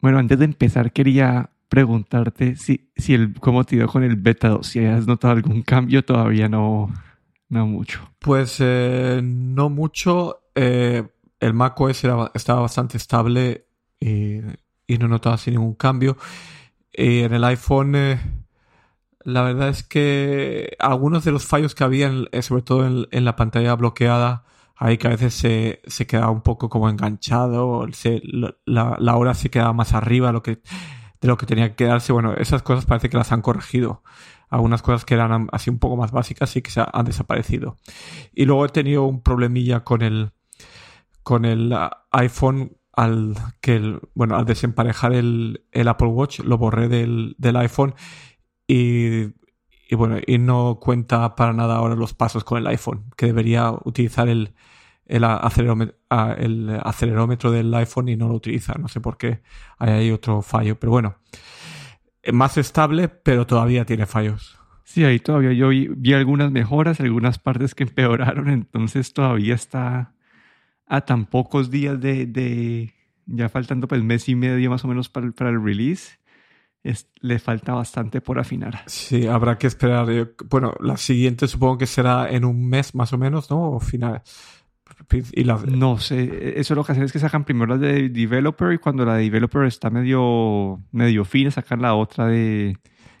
Bueno, antes de empezar quería preguntarte si, si el, cómo te dio con el beta 2, si has notado algún cambio, todavía no, no mucho. Pues eh, no mucho. Eh, el macOS estaba bastante estable y, y no notaba así ningún cambio. Y en el iPhone, eh, la verdad es que algunos de los fallos que había, sobre todo en, la pantalla bloqueada, ahí que a veces se, se quedaba un poco como enganchado, la, hora se quedaba más arriba de lo que tenía que quedarse. Bueno, esas cosas parece que las han corregido. Algunas cosas que eran así un poco más básicas y que se han desaparecido. Y luego he tenido un problemilla con el, con el ah, iPhone al que bueno al desemparejar el, el, Apple Watch lo borré del, del iPhone y, y, bueno y no cuenta para nada ahora los pasos con el iPhone que debería utilizar el, el, acelerómetro, el acelerómetro del iPhone y no lo utiliza no sé por qué hay ahí otro fallo pero bueno más estable pero todavía tiene fallos. Sí, ahí todavía yo vi, vi algunas mejoras, algunas partes que empeoraron, entonces todavía está, a tan pocos días de, ya faltando pues mes y medio más o menos para, para el release, le falta bastante por afinar. Sí, habrá que esperar. Bueno, la siguiente supongo que será en un mes más o menos, ¿no? O final. Y No sé, eso lo que hacen es que sacan primero la de developer y cuando la de developer está medio, medio fina, sacan la otra de...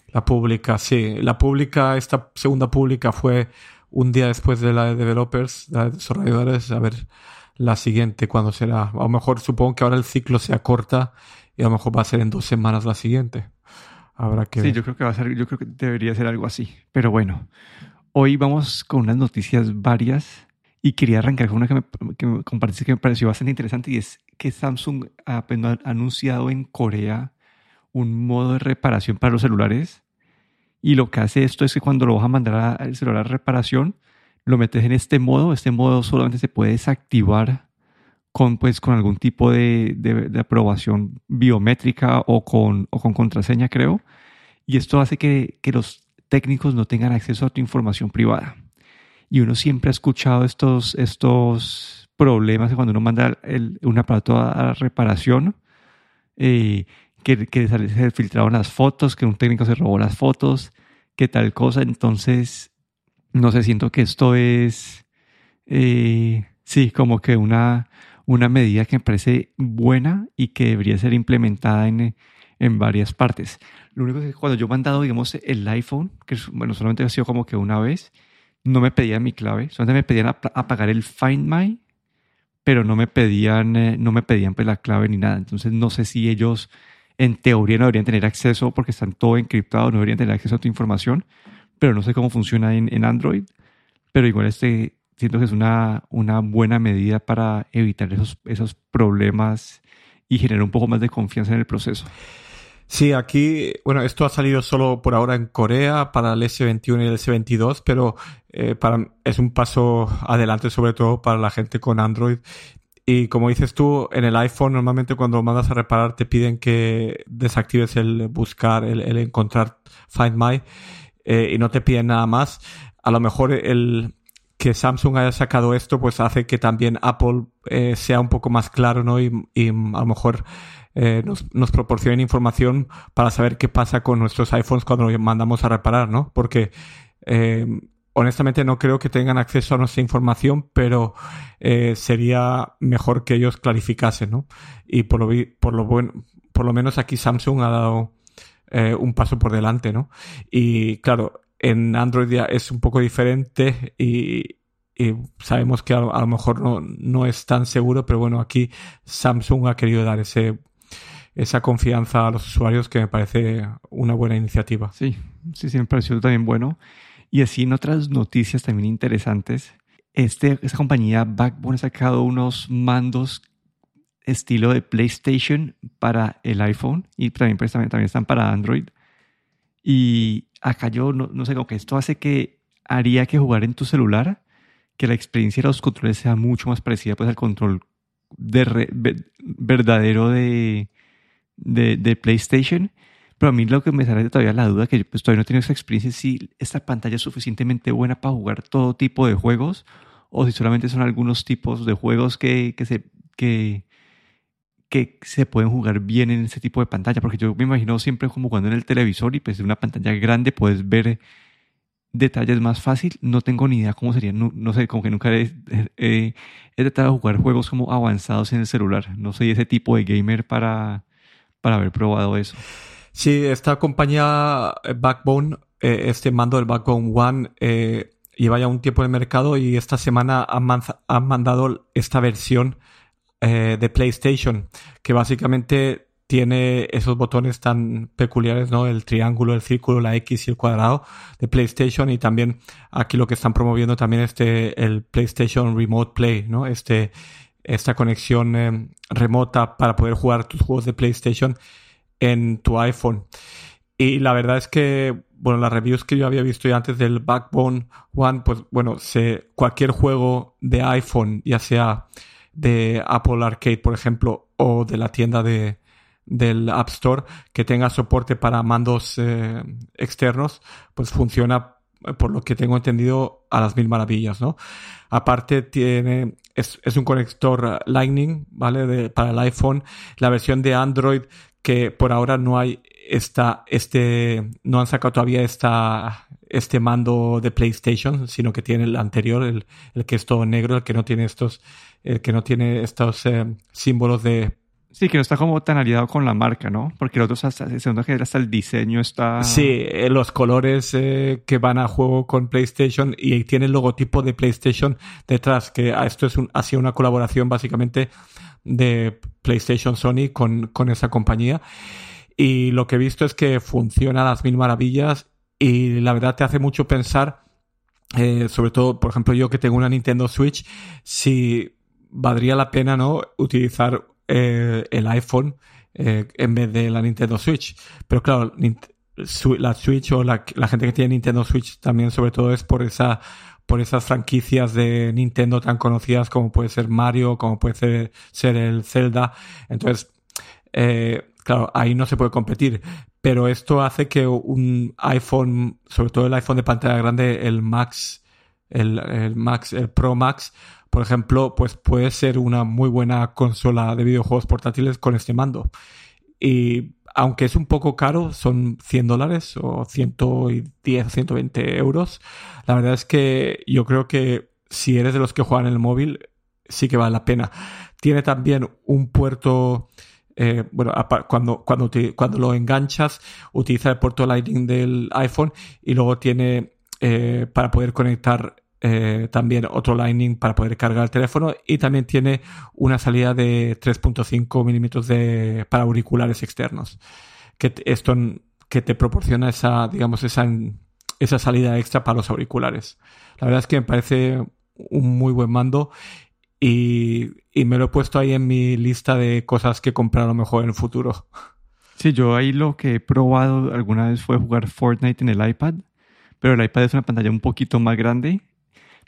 La pública, sí. La pública, esta segunda pública fue un día después de la de developers, la de desarrolladores, a ver la siguiente cuando será. A lo mejor supongo que ahora el ciclo se acorta y a lo mejor va a ser en dos semanas la siguiente. Habrá que. Sí, yo creo que va a ser, yo creo que debería ser algo así. Pero bueno, hoy vamos con unas noticias varias y quería arrancar con una que me, que que me pareció bastante interesante y es que Samsung ha anunciado en Corea un modo de reparación para los celulares y lo que hace esto es que cuando lo vas a mandar al celular a reparación, lo metes en este modo. Este modo solamente se puede desactivar con, pues, con algún tipo de, de, aprobación biométrica o con, o con contraseña, creo. Y esto hace que, que los técnicos no tengan acceso a tu información privada. Y uno siempre ha escuchado estos, estos problemas cuando uno manda el, un aparato a, reparación, eh, que, que se filtraron las fotos, que un técnico se robó las fotos, que tal cosa. Entonces, no sé, siento que esto es, eh, sí, como que una, una medida que me parece buena y que debería ser implementada en, en varias partes. Lo único es que cuando yo he mandado, digamos, el iPhone, que bueno, solamente ha sido como que una vez, no me pedían mi clave, solamente me pedían apagar el Find My, pero no me pedían, eh, no me pedían pues la clave ni nada. Entonces no sé si ellos en teoría no deberían tener acceso porque están todo encriptado, no deberían tener acceso a tu información, pero no sé cómo funciona en, Android. Pero igual este, siento que es una, una buena medida para evitar esos, esos problemas y generar un poco más de confianza en el proceso. Sí, aquí, bueno, esto ha salido solo por ahora en Corea para el S21 y el S22, pero eh, es un paso adelante sobre todo para la gente con Android. Y como dices tú, en el iPhone normalmente cuando mandas a reparar te piden que desactives el buscar, el, el encontrar Find My. Eh, y no te piden nada más, a lo mejor el que Samsung haya sacado esto pues hace que también Apple eh, sea un poco más claro, ¿no? Y, a lo mejor eh, nos, nos proporcionen información para saber qué pasa con nuestros iPhones cuando los mandamos a reparar, ¿no? Porque honestamente no creo que tengan acceso a nuestra información, pero sería mejor que ellos clarificasen, ¿no? Y por lo, por lo bueno, por lo menos aquí Samsung ha dado eh, un paso por delante, ¿no? Y claro, en Android ya es un poco diferente y, sabemos que a, lo mejor no, no, es tan seguro, pero bueno, aquí Samsung ha querido dar ese, esa confianza a los usuarios que me parece una buena iniciativa. Sí, sí, sí, me pareció también bueno. Y así en otras noticias también interesantes, este, esta compañía Backbone ha sacado unos mandos estilo de PlayStation para el iPhone y también, pues, también, están para Android. Y acá yo no, no sé, como que esto hace que haría que jugar en tu celular, que la experiencia de los controles sea mucho más parecida pues, al control de verdadero de, de, de, PlayStation. Pero a mí lo que me sale todavía la duda, que pues, todavía no tengo esa experiencia, si esta pantalla es suficientemente buena para jugar todo tipo de juegos o si solamente son algunos tipos de juegos que, que se, que, que se pueden jugar bien en ese tipo de pantalla, porque yo me imagino siempre como cuando en el televisor y pues en una pantalla grande puedes ver detalles más fácil. No tengo ni idea cómo sería, no, sé, como que nunca he, he, tratado de jugar juegos como avanzados en el celular. No soy ese tipo de gamer para, para haber probado eso. Sí, esta compañía eh, Backbone, eh, este mando del Backbone One, eh, lleva ya un tiempo en el mercado y esta semana han, mandado esta versión de PlayStation, que básicamente tiene esos botones tan peculiares, ¿no? El triángulo, el círculo, la X y el cuadrado de PlayStation y también aquí lo que están promoviendo también este el PlayStation Remote Play, ¿no? Este esta conexión remota para poder jugar tus juegos de PlayStation en tu iPhone. Y la verdad es que, bueno, las reviews que yo había visto ya antes del Backbone One, pues bueno, cualquier juego de iPhone, ya sea de Apple Arcade, por ejemplo, o de la tienda de, del App Store que tenga soporte para mandos eh, externos, pues funciona, por lo que tengo entendido, a las mil maravillas, ¿no? Aparte tiene, es, es un conector Lightning, ¿vale? para el iPhone. La versión de Android que por ahora no hay esta, este, no han sacado todavía esta, este mando de PlayStation, sino que tiene el anterior, el, el que es todo negro, el que no tiene estos, el que no tiene estos eh, símbolos de Sí, que no está como tan aliado con la marca, ¿no? Porque los otros, hasta, segundo que hasta el diseño está... Sí, eh, los colores eh, que van a juego con PlayStation y tiene el logotipo de PlayStation detrás, que esto es un, ha sido una colaboración básicamente de PlayStation Sony con, con esa compañía. Y lo que he visto es que funciona a las mil maravillas y la verdad te hace mucho pensar, eh, sobre todo, por ejemplo, yo que tengo una Nintendo Switch, si valdría la pena, ¿no? Utilizar eh, el iPhone eh, en vez de la Nintendo Switch. Pero claro, la Switch o la, gente que tiene Nintendo Switch también sobre todo es por esa por esas franquicias de Nintendo tan conocidas como puede ser Mario, como puede ser, ser el Zelda. Entonces, eh, claro, ahí no se puede competir. Pero esto hace que un iPhone, sobre todo el iPhone de pantalla grande, el Max, el, el Max, el Pro Max, por ejemplo, pues puede ser una muy buena consola de videojuegos portátiles con este mando. Y aunque es un poco caro, son 100 dólares o 110, 120 euros. La verdad es que yo creo que si eres de los que juegan en el móvil, sí que vale la pena. Tiene también un puerto, eh, bueno, cuando, cuando, cuando lo enganchas, utiliza el puerto Lightning del iPhone y luego tiene eh, para poder conectar eh, también otro Lightning para poder cargar el teléfono y también tiene una salida de 3.5 milímetros para auriculares externos. Que esto que te proporciona esa, digamos, esa, esa salida extra para los auriculares. La verdad es que me parece un muy buen mando y, y me lo he puesto ahí en mi lista de cosas que comprar a lo mejor en el futuro. Sí, yo ahí lo que he probado alguna vez fue jugar Fortnite en el iPad, pero el iPad es una pantalla un poquito más grande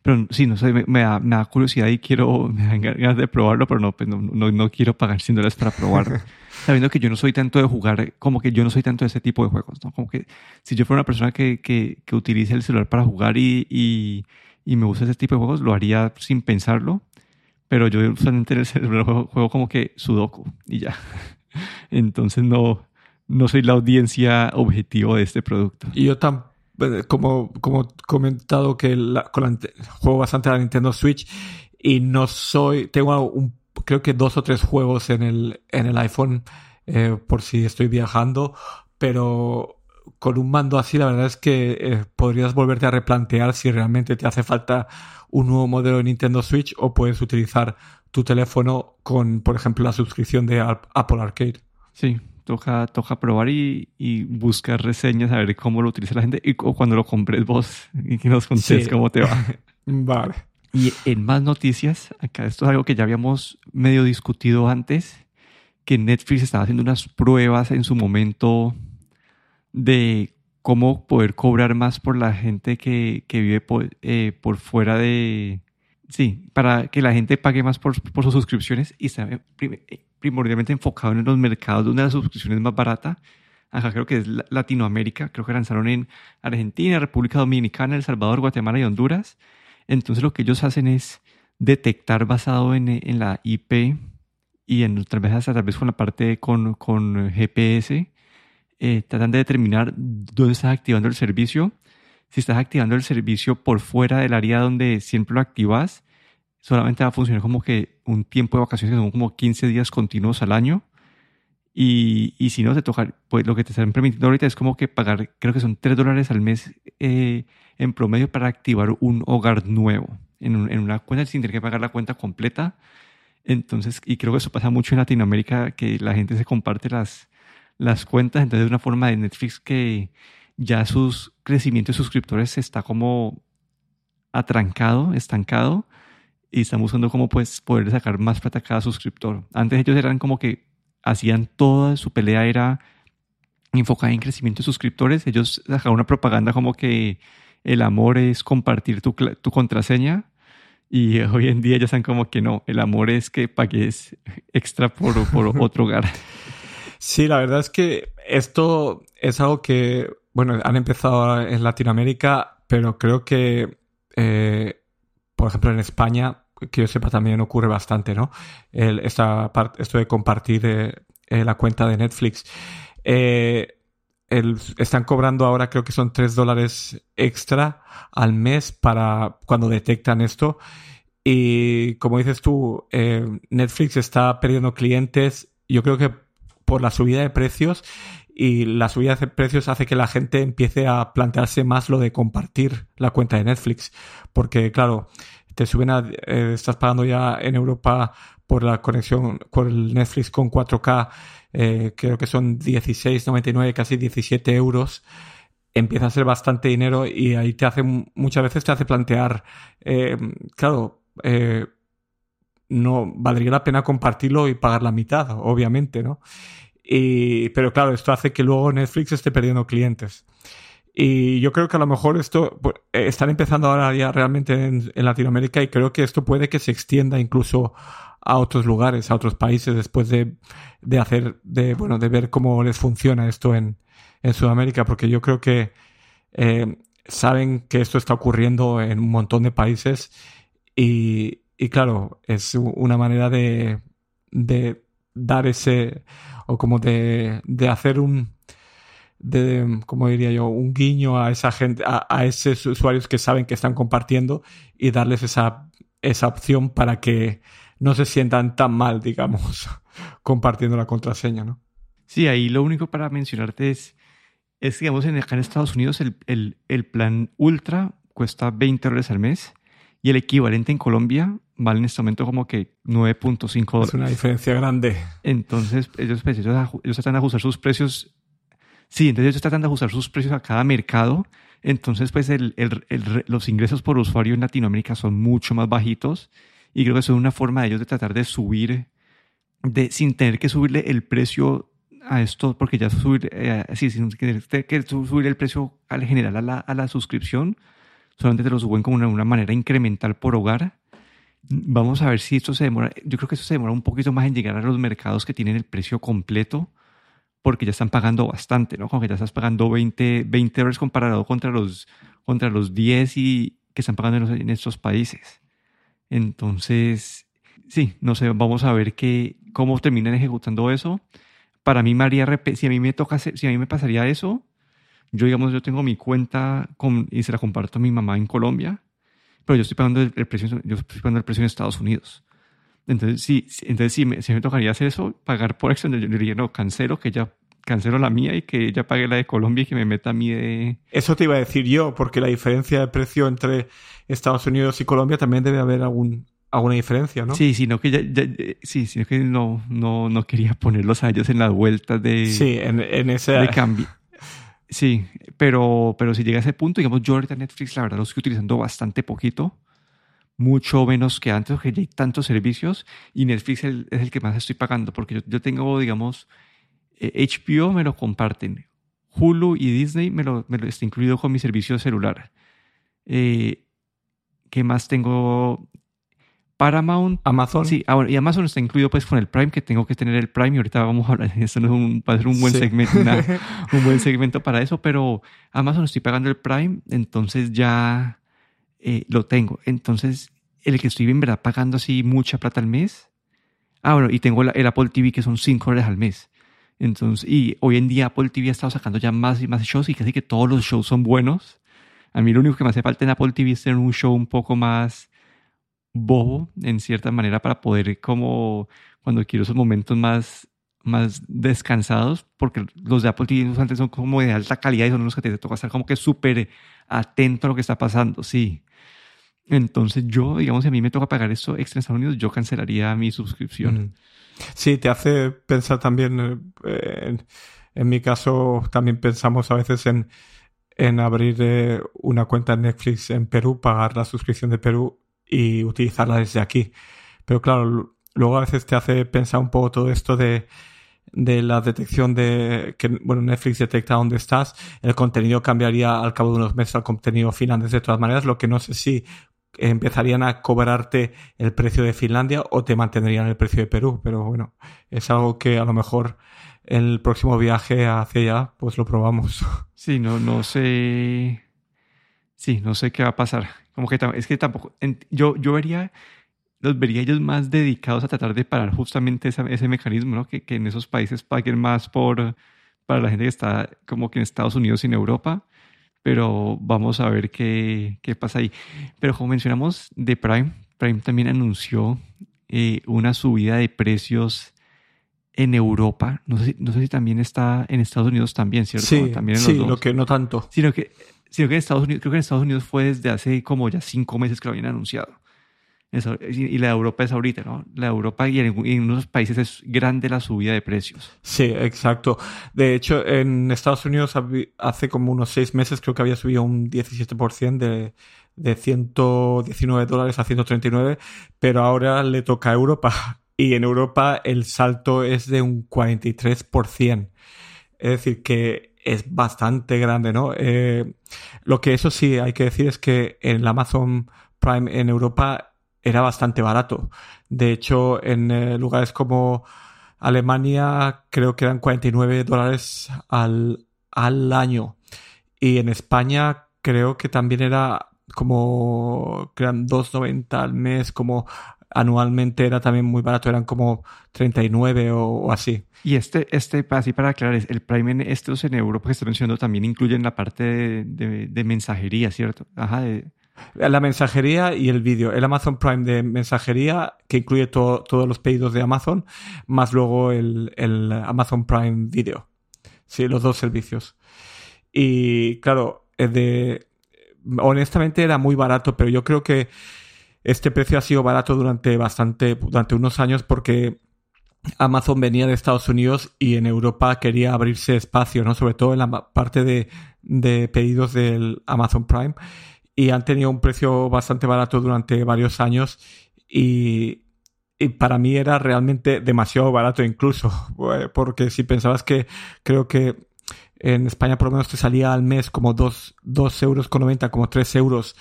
pero sí, no sé, me, da, me, da, curiosidad y quiero, me dan ganas de probarlo, pero no, pues no, no, no, quiero pagar 100 dólares para probarlo. Sabiendo que yo no soy tanto de jugar, como que yo no soy tanto de ese tipo de juegos, ¿no? Como que si yo fuera una persona que, que, que utilice el celular para jugar y, y, y, me gusta ese tipo de juegos, lo haría sin pensarlo. Pero yo usualmente en el celular juego, juego como que Sudoku y ya. Entonces no, no soy la audiencia objetivo de este producto. Y yo tampoco como, como comentado que la, juego bastante la Nintendo Switch y no soy, tengo un, creo que dos o tres juegos en el, en el iPhone eh, por si estoy viajando, pero con un mando así la verdad es que eh, podrías volverte a replantear si realmente te hace falta un nuevo modelo de Nintendo Switch o puedes utilizar tu teléfono con, por ejemplo, la suscripción de Apple Arcade. Sí, toca, toca probar y, y, buscar reseñas, a ver cómo lo utiliza la gente y o cuando lo compres vos y que nos contes cómo te va. vale. Y en más noticias, acá esto es algo que ya habíamos medio discutido antes, que Netflix estaba haciendo unas pruebas en su momento de cómo poder cobrar más por la gente que, que vive por, eh, por fuera de... Sí, para que la gente pague más por, sus suscripciones y sabe, primordialmente enfocado en los mercados donde la suscripción es más barata. Acá creo que es Latinoamérica, creo que lanzaron en Argentina, República Dominicana, El Salvador, Guatemala y Honduras. Entonces lo que ellos hacen es detectar basado en, en la IP y en otras veces tal vez con la parte con, con GPS, eh, tratan de determinar dónde estás activando el servicio. Si estás activando el servicio por fuera del área donde siempre lo activas, solamente va a funcionar como que un tiempo de vacaciones que son como 15 días continuos al año. Y, y si no, te toca, pues lo que te están permitiendo ahorita es como que pagar, creo que son 3 dólares al mes eh, en promedio para activar un hogar nuevo en, en, una cuenta sin tener que pagar la cuenta completa. Entonces, y creo que eso pasa mucho en Latinoamérica, que la gente se comparte las, las cuentas. Entonces, es una forma de Netflix que ya sus crecimientos de suscriptores está como atrancado, estancado y están buscando cómo pues, poder sacar más plata a cada suscriptor. Antes ellos eran como que hacían toda su pelea era enfocada en crecimiento de suscriptores. Ellos sacaban una propaganda como que el amor es compartir tu, tu contraseña. Y hoy en día ya están como que no, el amor es que pagues extra por, por otro hogar. Sí, la verdad es que esto es algo que, bueno, han empezado en Latinoamérica, pero creo que, eh, por ejemplo, en España que yo sepa también ocurre bastante, ¿no? El, esta parte, esto de compartir eh, eh, la cuenta de Netflix. Están cobrando ahora creo que son 3 dólares extra al mes para cuando detectan esto. Y como dices tú, Netflix está perdiendo clientes. Yo creo que por la subida de precios y la subida de precios hace que la gente empiece a plantearse más lo de compartir la cuenta de Netflix. Porque claro, te suben a, eh, estás pagando ya en Europa por la conexión con el Netflix con 4K, eh, creo que son 16,99, casi 17 euros, empieza a ser bastante dinero y ahí te hace, muchas veces te hace plantear, eh, claro, no valdría la pena compartirlo y pagar la mitad, obviamente, ¿no? Y, pero claro, esto hace que luego Netflix esté perdiendo clientes. Y yo creo que a lo mejor esto pues, eh, están empezando ahora ya realmente en, Latinoamérica y creo que esto puede que se extienda incluso a otros lugares, a otros países después de, de hacer, de, bueno, de ver cómo les funciona esto en, en Sudamérica, porque yo creo que eh, saben que esto está ocurriendo en un montón de países y, y claro, es una manera de, de dar ese, o como de, de hacer un, de, como diría yo, un guiño a esa gente, a, esos usuarios que saben que están compartiendo y darles esa, esa opción para que no se sientan tan mal, digamos, compartiendo la contraseña, ¿no? Sí, ahí lo único para mencionarte es, es digamos, en, en Estados Unidos el, el, el plan Ultra cuesta 20 dólares al mes y el equivalente en Colombia vale en este momento como que 9.5 dólares. Es una diferencia grande. Entonces, ellos, pues, ellos, ellos tratan de ajustar sus precios Sí, entonces ellos tratan de ajustar sus precios a cada mercado. Entonces, pues el, el, los ingresos por usuario en Latinoamérica son mucho más bajitos y creo que eso es una forma de ellos de tratar de subir, de, sin tener que subirle el precio a esto, porque ya subir, eh, sí, sin tener que subir el precio al general a la, a la suscripción, solamente te lo suben como una, una manera incremental por hogar. Vamos a ver si esto se demora. Yo creo que esto se demora un poquito más en llegar a los mercados que tienen el precio completo porque ya están pagando bastante, ¿no? Como que ya estás pagando 20, 20 dólares comparado contra los, contra los 10 y, que están pagando en, estos países. Entonces, sí, no sé, vamos a ver qué, cómo terminan ejecutando eso. Para mí, María, si a mí me toca, si a mí me pasaría eso, yo, digamos, yo tengo mi cuenta con, y se la comparto a mi mamá en Colombia, pero yo estoy pagando el, precio, yo estoy pagando el precio en Estados Unidos. Entonces, sí, entonces sí, me, me tocaría hacer eso, pagar por extra, yo diría, no, cancelo, que ya cancelo la mía y que ella pague la de Colombia y que me meta a mí de... Eso te iba a decir yo, porque la diferencia de precio entre Estados Unidos y Colombia también debe haber algún, alguna diferencia, ¿no? Sí, sino que ya, sí, sino que no, no, no quería ponerlos a ellos en las vueltas de... Sí, en, en ese... De cambio. Sí, pero, pero si llega a ese punto, digamos, yo ahorita Netflix, la verdad, lo estoy utilizando bastante poquito mucho menos que antes, porque ya hay tantos servicios y Netflix es el, que más estoy pagando, porque yo, tengo, digamos, HBO eh, me lo comparten, Hulu y Disney me lo, me lo está incluido con mi servicio celular. Eh, ¿Qué más tengo? Paramount. Amazon. Sí, ah, y Amazon está incluido pues con el Prime, que tengo que tener el Prime y ahorita vamos a hablar de eso, no es un, va a ser un buen segmento, un buen segmento para eso, pero Amazon estoy pagando el Prime, entonces ya eh, lo tengo. Entonces, el que estoy en verdad pagando así mucha plata al mes, Ah, bueno, y tengo el Apple TV que son 5 dólares al mes. Entonces, y hoy en día Apple TV ha estado sacando ya más y más shows y casi que todos los shows son buenos. A mí lo único que me hace falta en Apple TV es tener un show un poco más bobo, en cierta manera, para poder como cuando quiero esos momentos más, más descansados, porque los de Apple TV antes son como de alta calidad y son los que te toca estar como que súper atento a lo que está pasando, sí. Entonces yo, digamos, si a mí me toca pagar eso extra en Estados Unidos, yo cancelaría mi suscripción. Sí, te hace pensar también, eh, en, mi caso también pensamos a veces en, en abrir eh, una cuenta en Netflix en Perú, pagar la suscripción de Perú y utilizarla desde aquí. Pero claro, luego a veces te hace pensar un poco todo esto de, de la detección de que bueno Netflix detecta dónde estás el contenido cambiaría al cabo de unos meses al contenido finlandés de todas maneras lo que no sé si empezarían a cobrarte el precio de Finlandia o te mantendrían el precio de Perú. Pero bueno, es algo que a lo mejor en el próximo viaje hacia allá, pues lo probamos. Sí, no, no sé. Sí, no sé qué va a pasar. Como que es que tampoco. Yo, yo vería, los vería ellos más dedicados a tratar de parar justamente ese mecanismo, ¿no? Que, que en esos países paguen más por para la gente que está como que en Estados Unidos y en Europa pero vamos a ver qué, qué pasa ahí. Pero como mencionamos de Prime, Prime también anunció eh, una subida de precios en Europa. No sé, no sé si también está en Estados Unidos también, ¿cierto? Sí, también sí lo que no tanto. Sino que, creo que en Estados Unidos fue desde hace como ya cinco meses que lo habían anunciado y la de Europa es ahorita, ¿no? La de Europa y en, en, unos países es grande la subida de precios. Sí, exacto. De hecho, en Estados Unidos hace como unos seis meses creo que había subido un 17% de, de 119 dólares a 139, pero ahora le toca a Europa y en Europa el salto es de un 43%. Es decir, que es bastante grande, ¿no? Eh, lo que eso sí hay que decir es que en Amazon Prime en Europa era bastante barato. De hecho, en eh, lugares como Alemania creo que eran 49 dólares al, al año. Y en España creo que también era como que eran 2.90 al mes, como anualmente era también muy barato, eran como 39 o, así. Y este, este, así para aclarar, el Prime estos en Europa que estoy mencionando también incluyen la parte de, de mensajería, ¿cierto? Ajá, de, la mensajería y el vídeo. El Amazon Prime de mensajería, que incluye todos los pedidos de Amazon, más luego el, Amazon Prime Video. Sí, los dos servicios. Y claro, de, honestamente era muy barato, pero yo creo que este precio ha sido barato durante bastante, durante unos años porque Amazon venía de Estados Unidos y en Europa quería abrirse espacio, ¿no? Sobre todo en la parte de, de pedidos del Amazon Prime y han tenido un precio bastante barato durante varios años y, para mí era realmente demasiado barato incluso, eh, porque si pensabas que creo que en España por lo menos te salía al mes como 2, euros con 90, como 3 euros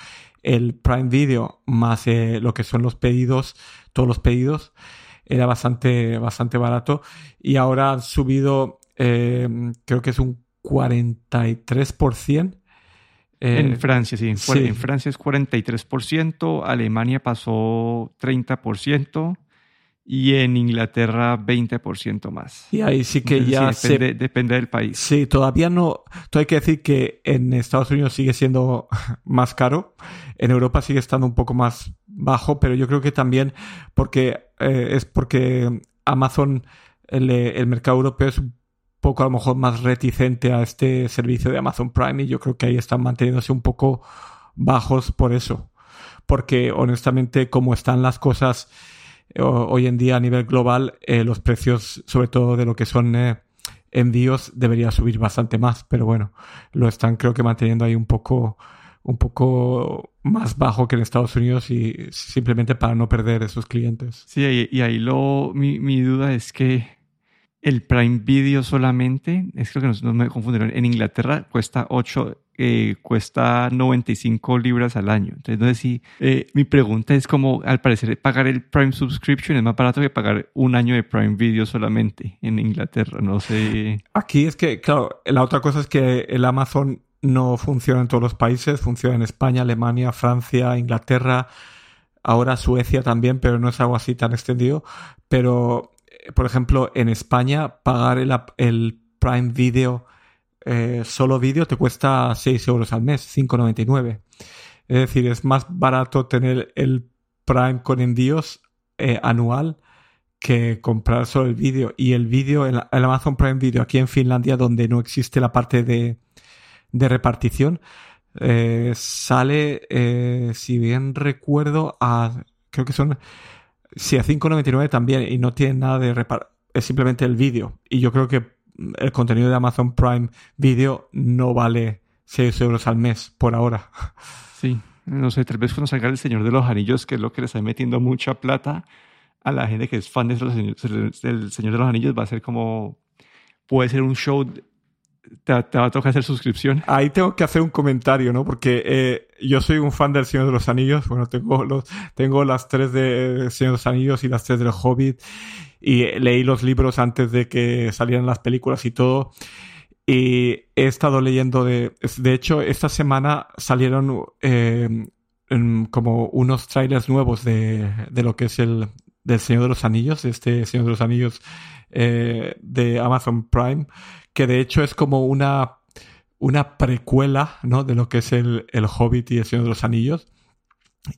el Prime Video más eh, lo que son los pedidos, todos los pedidos, era bastante, bastante barato y ahora han subido, eh, creo que es un 43% en eh, Francia, sí. En Francia es 43%, Alemania pasó 30% y en Inglaterra 20% más. Y ahí sí que ya depende, depende, del país. Sí, todavía no. Todo hay que decir que en Estados Unidos sigue siendo más caro, en Europa sigue estando un poco más bajo, pero yo creo que también porque eh, es porque Amazon, el, el mercado europeo es un poco a lo mejor más reticente a este servicio de Amazon Prime y yo creo que ahí están manteniéndose un poco bajos por eso. Porque honestamente como están las cosas hoy en día a nivel global, eh, los precios sobre todo de lo que son eh, envíos debería subir bastante más, pero bueno, lo están creo que manteniendo ahí un poco un poco más bajo que en Estados Unidos y simplemente para no perder esos clientes. Sí, y, ahí lo mi, mi duda es que el Prime Video solamente, es creo que no, me confundieron, en Inglaterra cuesta 8, eh, cuesta 95 libras al año. Entonces, no sé si eh, mi pregunta es como, al parecer, pagar el Prime Subscription es más barato que pagar un año de Prime Video solamente en Inglaterra. No sé. Aquí es que, claro, la otra cosa es que el Amazon no funciona en todos los países, funciona en España, Alemania, Francia, Inglaterra, ahora Suecia también, pero no es algo así tan extendido. pero, eh, por ejemplo, en España, pagar el, el Prime Video, eh, solo vídeo, te cuesta 6 euros al mes, 5,99. Es decir, es más barato tener el Prime con envíos eh, anual que comprar solo el vídeo. Y el vídeo, el, Amazon Prime Video aquí en Finlandia, donde no existe la parte de, de repartición, eh, sale, si bien recuerdo, a, creo que son, sí, a 5.99 también, y no tiene nada de repartición, es simplemente el vídeo. Y yo creo que el contenido de Amazon Prime Video no vale 6 euros al mes por ahora. Sí, no sé, tal vez cuando salga El Señor de los Anillos, que es lo que le está metiendo mucha plata, a la gente que es fan de del Señor de los Anillos va a ser como, puede ser un show, te, va a tocar hacer suscripción. Ahí tengo que hacer un comentario, ¿no? Porque eh, yo soy un fan del Señor de los Anillos, bueno, tengo, los, tengo las tres de Señor de los Anillos y las tres del Hobbit, y leí los libros antes de que salieran las películas y todo. Y he estado leyendo de... De hecho, esta semana salieron eh, como unos trailers nuevos de, de, lo que es el, del Señor de los Anillos, este Señor de los Anillos eh, de Amazon Prime, que de hecho es como una, una precuela ¿no? de lo que es el, el Hobbit y el Señor de los Anillos.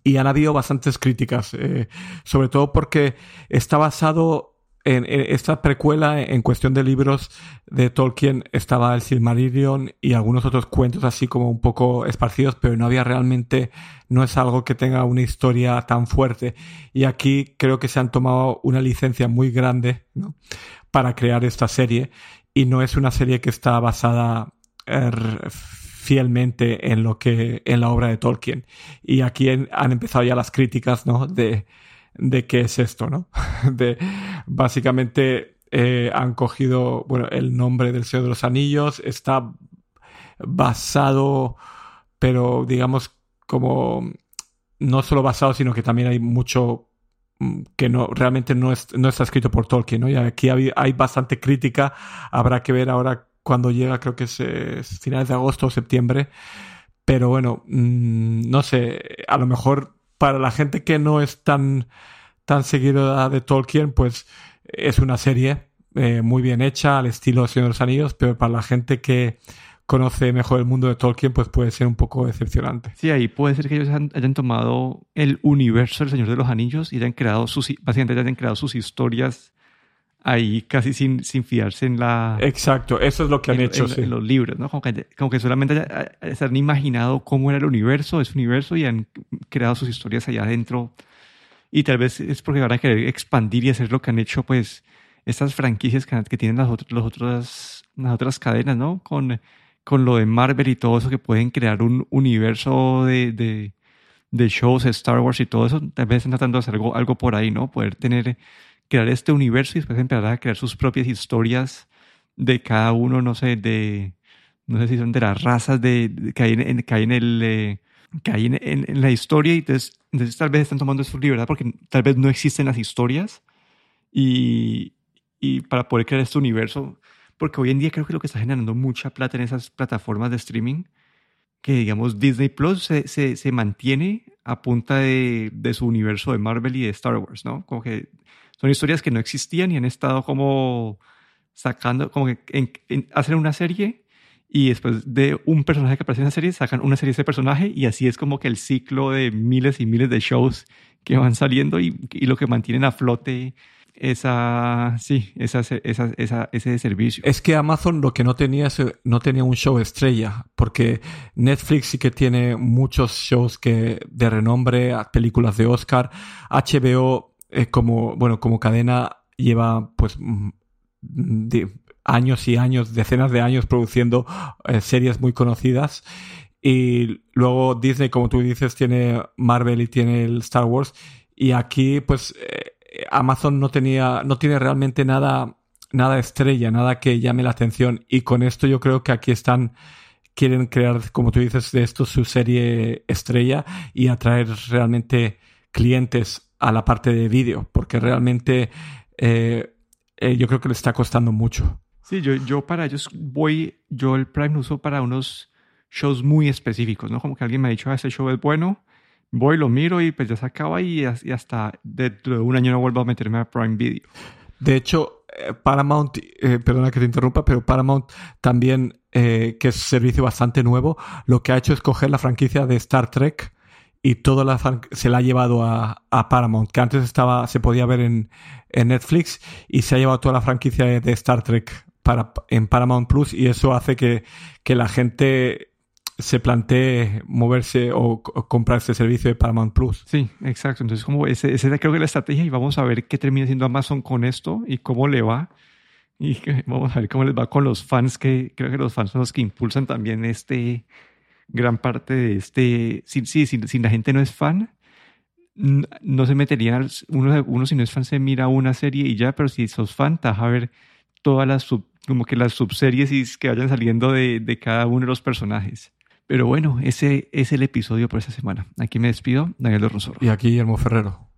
Y han habido bastantes críticas, eh, sobre todo porque está basado en, esta precuela, en cuestión de libros de Tolkien, estaba el Silmarillion y algunos otros cuentos así como un poco esparcidos, pero no había realmente, no es algo que tenga una historia tan fuerte. Y aquí creo que se han tomado una licencia muy grande ¿no? para crear esta serie y no es una serie que está basada er, fielmente en lo que en la obra de Tolkien y aquí han empezado ya las críticas no de de qué es esto, ¿no? De, básicamente eh, han cogido, bueno, el nombre del Señor de los Anillos, está basado, pero digamos como no solo basado, sino que también hay mucho mm, que no realmente no, no está escrito por Tolkien, ¿no? Y aquí hay, bastante crítica, habrá que ver ahora cuando llega, creo que es, es finales de agosto o septiembre, pero bueno, mm, no sé, a lo mejor para la gente que no es tan, tan de Tolkien, pues es una serie eh, muy bien hecha al estilo Señor de los Anillos, pero para la gente que conoce mejor el mundo de Tolkien, pues puede ser un poco decepcionante. Sí, ahí puede ser que ellos hayan tomado el universo del Señor de los Anillos y hayan creado sus, básicamente hayan creado sus historias ahí casi sin, sin fiarse en la... Exacto, eso es lo que han hecho. En, los libros, ¿no? Como que, como que solamente se han imaginado cómo era el universo, ese universo, y han creado sus historias allá adentro. Y tal vez es porque van a querer expandir y hacer lo que han hecho, pues, estas franquicias que, que tienen las, otras, los otras, las otras cadenas, ¿no? Con, con lo de Marvel y todo eso, que pueden crear un universo de, de, de shows, Star Wars y todo eso. Tal vez están tratando de hacer algo, algo por ahí, ¿no? Poder tener crear este universo y después empezar a crear sus propias historias de cada uno, no sé, de, no sé si son de las razas de, que hay en, que hay en el... Eh, que hay en, en, la historia y entonces, entonces, tal vez están tomando su libertad porque tal vez no existen las historias y, y para poder crear este universo, porque hoy en día creo que lo que está generando mucha plata en esas plataformas de streaming, que digamos Disney Plus se, se, se mantiene a punta de, de, su universo de Marvel y de Star Wars, ¿no? Como que son historias que no existían y han estado como sacando, como que en, hacen una serie y después de un personaje que aparece en la serie sacan una serie de ese personaje y así es como que el ciclo de miles y miles de shows que van saliendo y, y lo que mantienen a flote esa sí esa, esa, esa, ese servicio. Es que Amazon lo que no tenía no tenía un show estrella porque Netflix sí que tiene muchos shows que de renombre películas de Oscar HBO es como, bueno, como cadena lleva pues mm, años y años, decenas de años produciendo eh, series muy conocidas. Y luego Disney, como tú dices, tiene Marvel y tiene el Star Wars. Y aquí, pues, eh, Amazon no tenía, no tiene realmente nada, nada estrella, nada que llame la atención. Y con esto yo creo que aquí están, quieren crear, como tú dices, de esto su serie estrella y atraer realmente clientes a la parte de vídeo, porque realmente eh, eh, yo creo que le está costando mucho. Sí, yo, yo para ellos voy, yo el Prime uso para unos shows muy específicos, ¿no? Como que alguien me ha dicho, ah, ese show es bueno, voy, lo miro y pues ya se acaba y, hasta dentro de un año no vuelvo a meterme a Prime Video. De hecho, eh, Paramount, eh, perdona que te interrumpa, pero Paramount también, eh, que es un servicio bastante nuevo, lo que ha hecho es coger la franquicia de Star Trek y toda la se la ha llevado a, Paramount, que antes estaba, se podía ver en, Netflix y se ha llevado toda la franquicia de, Star Trek para, en Paramount Plus y eso hace que, que la gente se plantee moverse o, comprar este servicio de Paramount Plus. Sí, exacto. Entonces, como esa creo que es la estrategia y vamos a ver qué termina haciendo Amazon con esto y cómo le va. Y vamos a ver cómo les va con los fans, que creo que los fans son los que impulsan también este gran parte de este. Sí, sí, si, la gente no es fan, no se metería. Uno, uno, si no es fan, se mira una serie y ya, pero si sos fan, te vas a ver todas las como que las subseries que vayan saliendo de, de cada uno de los personajes. Pero bueno, ese es el episodio por esta semana. Aquí me despido, Daniel Rosoro. Y aquí Guillermo Ferrero.